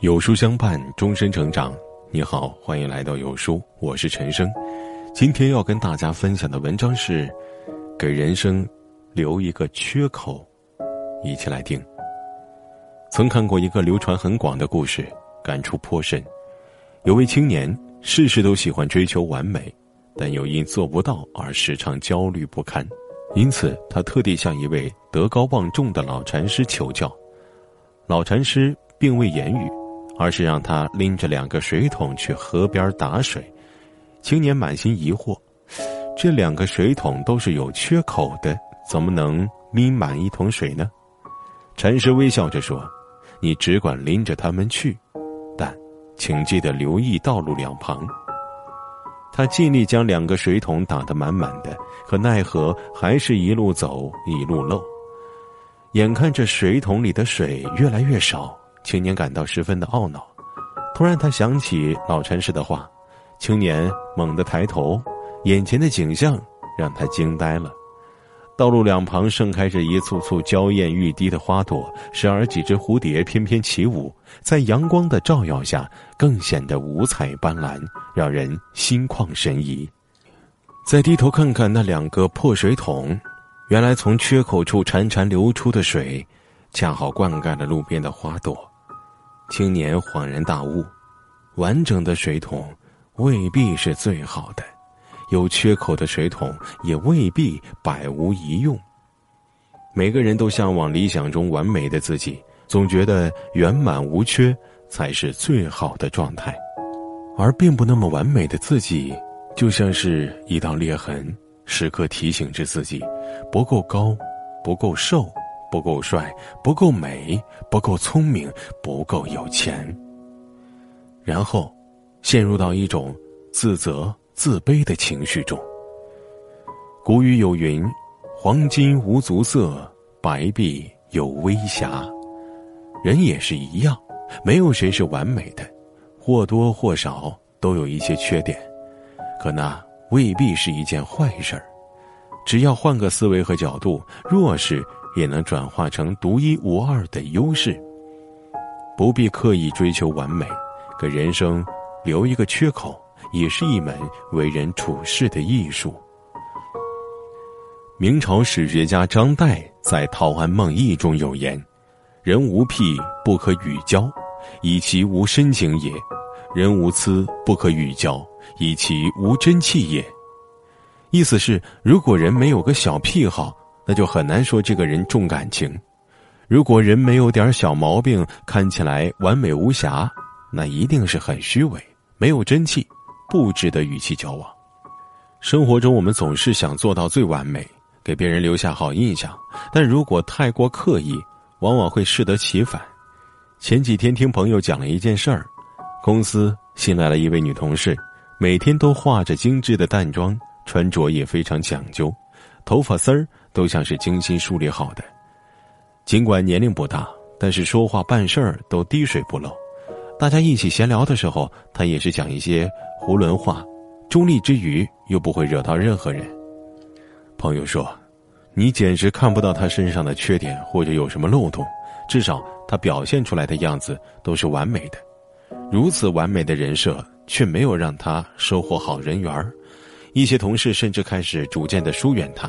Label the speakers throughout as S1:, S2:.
S1: 有书相伴，终身成长。你好，欢迎来到有书，我是陈生。今天要跟大家分享的文章是：给人生留一个缺口。一起来听。曾看过一个流传很广的故事，感触颇深。有位青年，事事都喜欢追求完美，但又因做不到而时常焦虑不堪。因此，他特地向一位德高望重的老禅师求教。老禅师并未言语。而是让他拎着两个水桶去河边打水。青年满心疑惑：这两个水桶都是有缺口的，怎么能拎满一桶水呢？禅师微笑着说：“你只管拎着它们去，但请记得留意道路两旁。”他尽力将两个水桶打得满满的，可奈何还是一路走一路漏。眼看着水桶里的水越来越少。青年感到十分的懊恼，突然他想起老禅师的话，青年猛地抬头，眼前的景象让他惊呆了。道路两旁盛开着一簇簇娇艳欲滴的花朵，时而几只蝴蝶翩翩起舞，在阳光的照耀下，更显得五彩斑斓，让人心旷神怡。再低头看看那两个破水桶，原来从缺口处潺潺流出的水。恰好灌溉了路边的花朵，青年恍然大悟：完整的水桶未必是最好的，有缺口的水桶也未必百无一用。每个人都向往理想中完美的自己，总觉得圆满无缺才是最好的状态，而并不那么完美的自己，就像是一道裂痕，时刻提醒着自己：不够高，不够瘦。不够帅，不够美，不够聪明，不够有钱。然后，陷入到一种自责、自卑的情绪中。古语有云：“黄金无足色，白璧有微瑕。”人也是一样，没有谁是完美的，或多或少都有一些缺点。可那未必是一件坏事儿，只要换个思维和角度，若是。也能转化成独一无二的优势。不必刻意追求完美，给人生留一个缺口，也是一门为人处事的艺术。明朝史学家张岱在《陶庵梦忆》中有言：“人无癖不可与交，以其无深情也；人无疵不可与交，以其无真气也。”意思是，如果人没有个小癖好。那就很难说这个人重感情。如果人没有点小毛病，看起来完美无瑕，那一定是很虚伪，没有真气，不值得与其交往。生活中，我们总是想做到最完美，给别人留下好印象，但如果太过刻意，往往会适得其反。前几天听朋友讲了一件事儿，公司新来了一位女同事，每天都化着精致的淡妆，穿着也非常讲究，头发丝儿。都像是精心梳理好的，尽管年龄不大，但是说话办事儿都滴水不漏。大家一起闲聊的时候，他也是讲一些囫囵话，中立之余又不会惹到任何人。朋友说：“你简直看不到他身上的缺点或者有什么漏洞，至少他表现出来的样子都是完美的。如此完美的人设，却没有让他收获好人缘儿。一些同事甚至开始逐渐的疏远他。”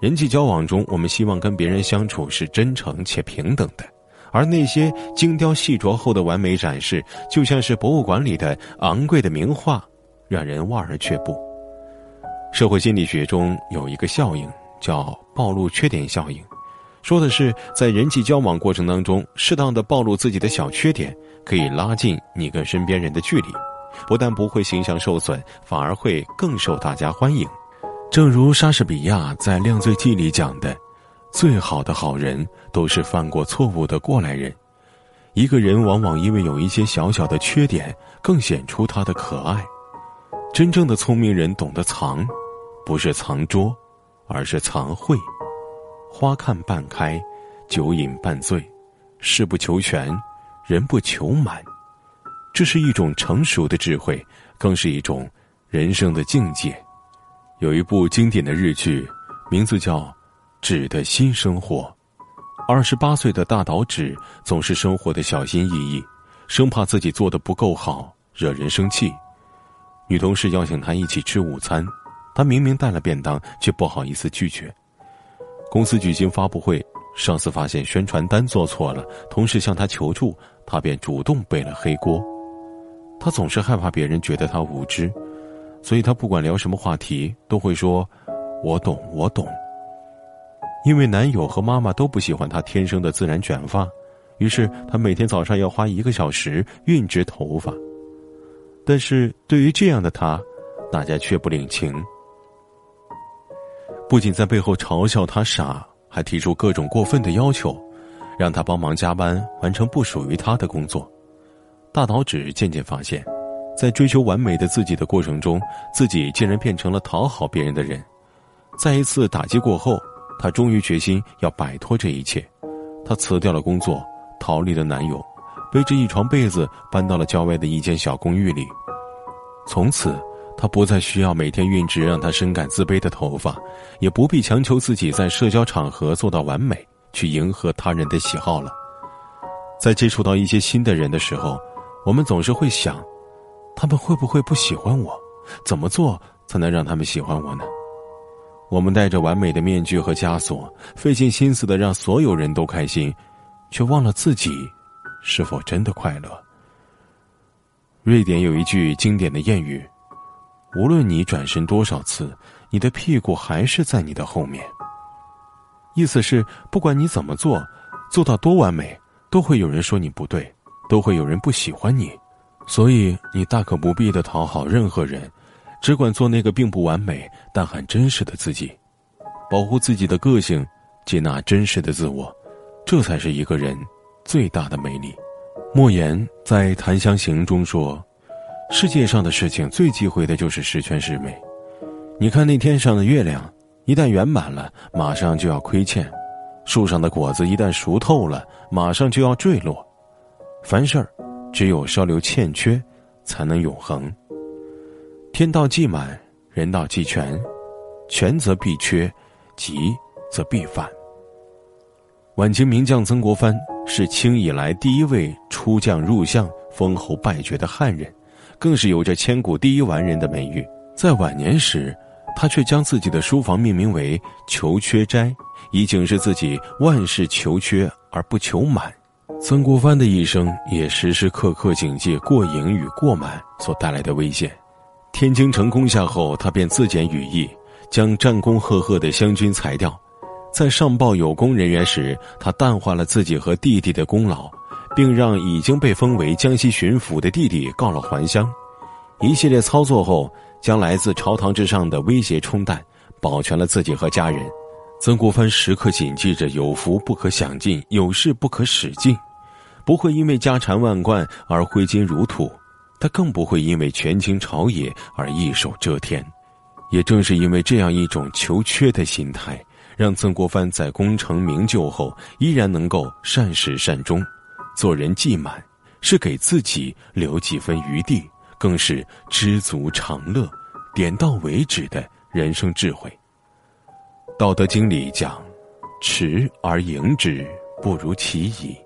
S1: 人际交往中，我们希望跟别人相处是真诚且平等的，而那些精雕细琢后的完美展示，就像是博物馆里的昂贵的名画，让人望而却步。社会心理学中有一个效应叫暴露缺点效应，说的是在人际交往过程当中，适当的暴露自己的小缺点，可以拉近你跟身边人的距离，不但不会形象受损，反而会更受大家欢迎。正如莎士比亚在《量罪记》里讲的，最好的好人都是犯过错误的过来人。一个人往往因为有一些小小的缺点，更显出他的可爱。真正的聪明人懂得藏，不是藏拙，而是藏慧。花看半开，酒饮半醉，事不求全，人不求满。这是一种成熟的智慧，更是一种人生的境界。有一部经典的日剧，名字叫《纸的新生活》。二十八岁的大岛纸总是生活的小心翼翼，生怕自己做的不够好惹人生气。女同事邀请他一起吃午餐，他明明带了便当，却不好意思拒绝。公司举行发布会，上司发现宣传单做错了，同事向他求助，他便主动背了黑锅。他总是害怕别人觉得他无知，所以他不管聊什么话题，都会说：“我懂，我懂。”因为男友和妈妈都不喜欢他天生的自然卷发，于是他每天早上要花一个小时熨直头发。但是对于这样的他，大家却不领情。不仅在背后嘲笑他傻，还提出各种过分的要求，让他帮忙加班完成不属于他的工作。大岛指渐渐发现，在追求完美的自己的过程中，自己竟然变成了讨好别人的人。在一次打击过后，她终于决心要摆脱这一切。她辞掉了工作，逃离了男友，背着一床被子搬到了郊外的一间小公寓里。从此。他不再需要每天熨直让他深感自卑的头发，也不必强求自己在社交场合做到完美，去迎合他人的喜好了。在接触到一些新的人的时候，我们总是会想，他们会不会不喜欢我？怎么做才能让他们喜欢我呢？我们戴着完美的面具和枷锁，费尽心思的让所有人都开心，却忘了自己是否真的快乐。瑞典有一句经典的谚语。无论你转身多少次，你的屁股还是在你的后面。意思是，不管你怎么做，做到多完美，都会有人说你不对，都会有人不喜欢你。所以，你大可不必的讨好任何人，只管做那个并不完美但很真实的自己，保护自己的个性，接纳真实的自我，这才是一个人最大的魅力。莫言在《檀香刑》中说。世界上的事情最忌讳的就是十全十美。你看那天上的月亮，一旦圆满了，马上就要亏欠；树上的果子一旦熟透了，马上就要坠落。凡事儿，只有稍留欠缺，才能永恒。天道既满，人道既全，全则必缺，极则必反。晚清名将曾国藩是清以来第一位出将入相、封侯拜爵的汉人。更是有着千古第一完人的美誉。在晚年时，他却将自己的书房命名为“求缺斋”，以警示自己万事求缺而不求满。曾国藩的一生也时时刻刻警戒过盈与过满所带来的危险。天津城攻下后，他便自检羽翼，将战功赫赫的湘军裁掉。在上报有功人员时，他淡化了自己和弟弟的功劳。并让已经被封为江西巡抚的弟弟告了还乡，一系列操作后，将来自朝堂之上的威胁冲淡，保全了自己和家人。曾国藩时刻谨记着有福不可享尽，有势不可使尽，不会因为家产万贯而挥金如土，他更不会因为权倾朝野而一手遮天。也正是因为这样一种求缺的心态，让曾国藩在功成名就后依然能够善始善终。做人既满，是给自己留几分余地，更是知足常乐、点到为止的人生智慧。《道德经》里讲：“持而盈之，不如其已。”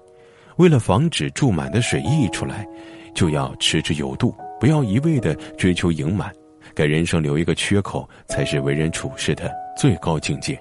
S1: 为了防止注满的水溢出来，就要持之有度，不要一味的追求盈满，给人生留一个缺口，才是为人处事的最高境界。